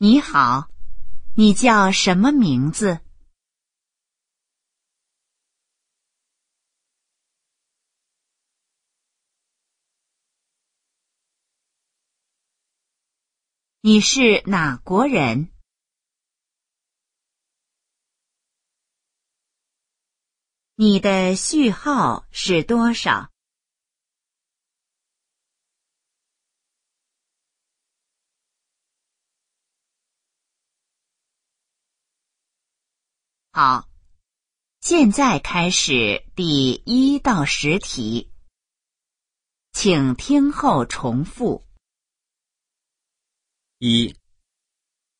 你好，你叫什么名字？你是哪国人？你的序号是多少？好，现在开始第一到十题，请听后重复。一，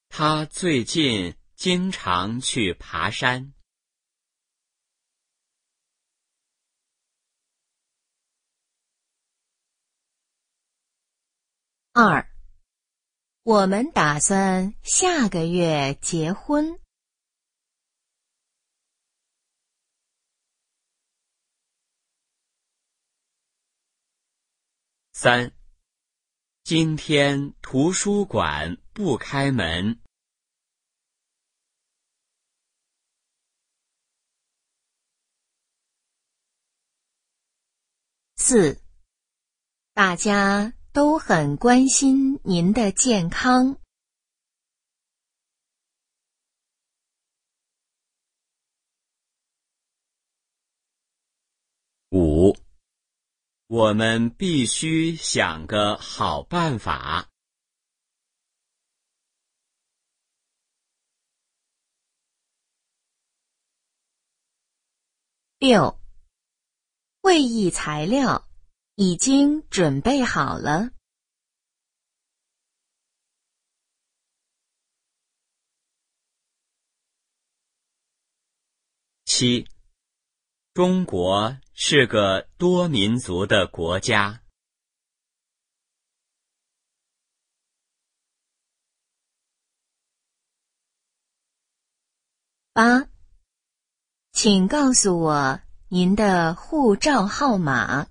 他最近经常去爬山。二，我们打算下个月结婚。三，今天图书馆不开门。四，大家都很关心您的健康。五。我们必须想个好办法。六，会议材料已经准备好了。七。中国是个多民族的国家。八，请告诉我您的护照号码。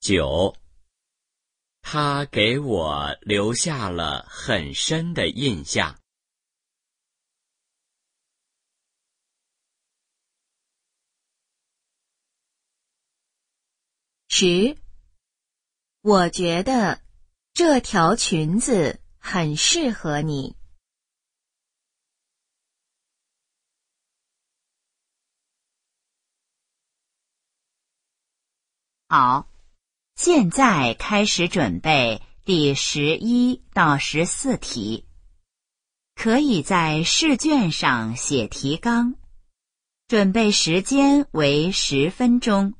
九。他给我留下了很深的印象。十，我觉得这条裙子很适合你。好。现在开始准备第十一到十四题，可以在试卷上写提纲，准备时间为十分钟。